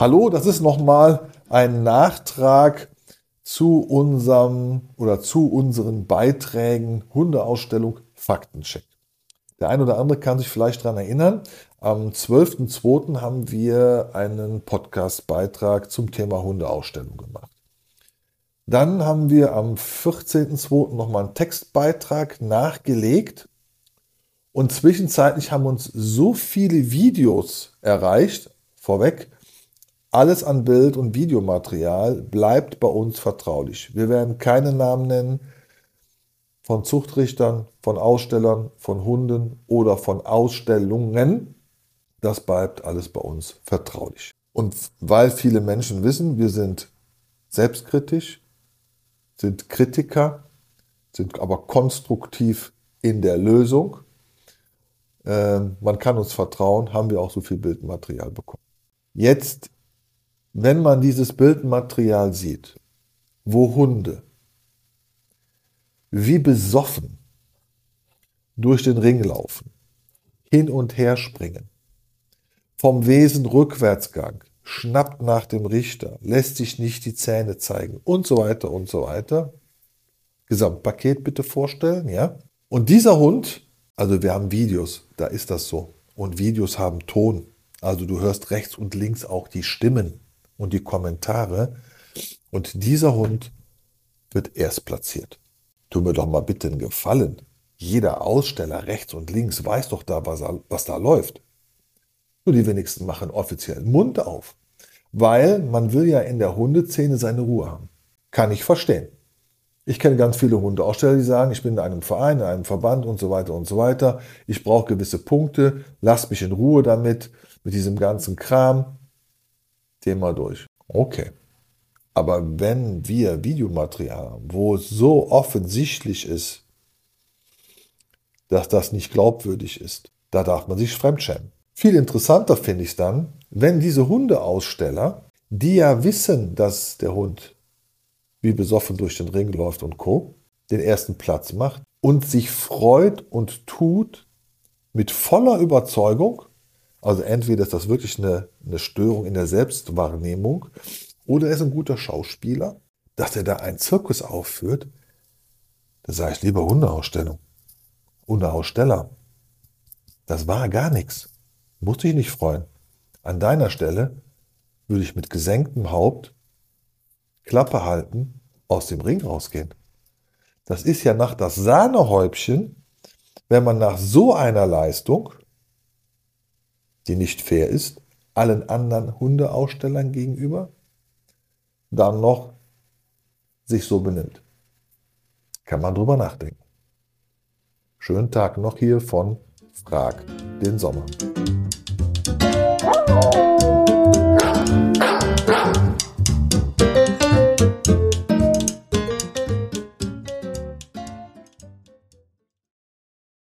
Hallo, das ist nochmal ein Nachtrag zu unserem oder zu unseren Beiträgen Hundeausstellung Faktencheck. Der ein oder andere kann sich vielleicht daran erinnern. Am 12.02. haben wir einen Podcast-Beitrag zum Thema Hundeausstellung gemacht. Dann haben wir am 14.02. nochmal einen Textbeitrag nachgelegt. Und zwischenzeitlich haben uns so viele Videos erreicht, vorweg, alles an Bild- und Videomaterial bleibt bei uns vertraulich. Wir werden keine Namen nennen von Zuchtrichtern, von Ausstellern, von Hunden oder von Ausstellungen. Das bleibt alles bei uns vertraulich. Und weil viele Menschen wissen, wir sind selbstkritisch, sind Kritiker, sind aber konstruktiv in der Lösung. Äh, man kann uns vertrauen, haben wir auch so viel Bildmaterial bekommen. Jetzt wenn man dieses Bildmaterial sieht, wo Hunde wie besoffen durch den Ring laufen, hin und her springen, vom Wesen Rückwärtsgang, schnappt nach dem Richter, lässt sich nicht die Zähne zeigen und so weiter und so weiter. Gesamtpaket bitte vorstellen, ja? Und dieser Hund, also wir haben Videos, da ist das so. Und Videos haben Ton. Also du hörst rechts und links auch die Stimmen und die Kommentare. Und dieser Hund wird erst platziert. Tu mir doch mal bitte einen Gefallen. Jeder Aussteller rechts und links weiß doch da, was, was da läuft. Nur die wenigsten machen offiziell Mund auf. Weil man will ja in der Hundeszene seine Ruhe haben. Kann ich verstehen. Ich kenne ganz viele Hundeaussteller, die sagen, ich bin in einem Verein, in einem Verband und so weiter und so weiter. Ich brauche gewisse Punkte. Lass mich in Ruhe damit, mit diesem ganzen Kram. Thema durch. Okay. Aber wenn wir Videomaterial haben, wo es so offensichtlich ist, dass das nicht glaubwürdig ist, da darf man sich fremdschämen. Viel interessanter finde ich es dann, wenn diese Hundeaussteller, die ja wissen, dass der Hund wie besoffen durch den Ring läuft und Co., den ersten Platz macht und sich freut und tut mit voller Überzeugung, also entweder ist das wirklich eine, eine Störung in der Selbstwahrnehmung oder er ist ein guter Schauspieler, dass er da einen Zirkus aufführt. Da sage ich lieber Hundeausstellung. Hundeaussteller. Das war gar nichts. Musste ich nicht freuen. An deiner Stelle würde ich mit gesenktem Haupt, Klappe halten, aus dem Ring rausgehen. Das ist ja nach das Sahnehäubchen, wenn man nach so einer Leistung die nicht fair ist, allen anderen Hundeausstellern gegenüber, dann noch sich so benimmt. Kann man drüber nachdenken. Schönen Tag noch hier von Frag den Sommer.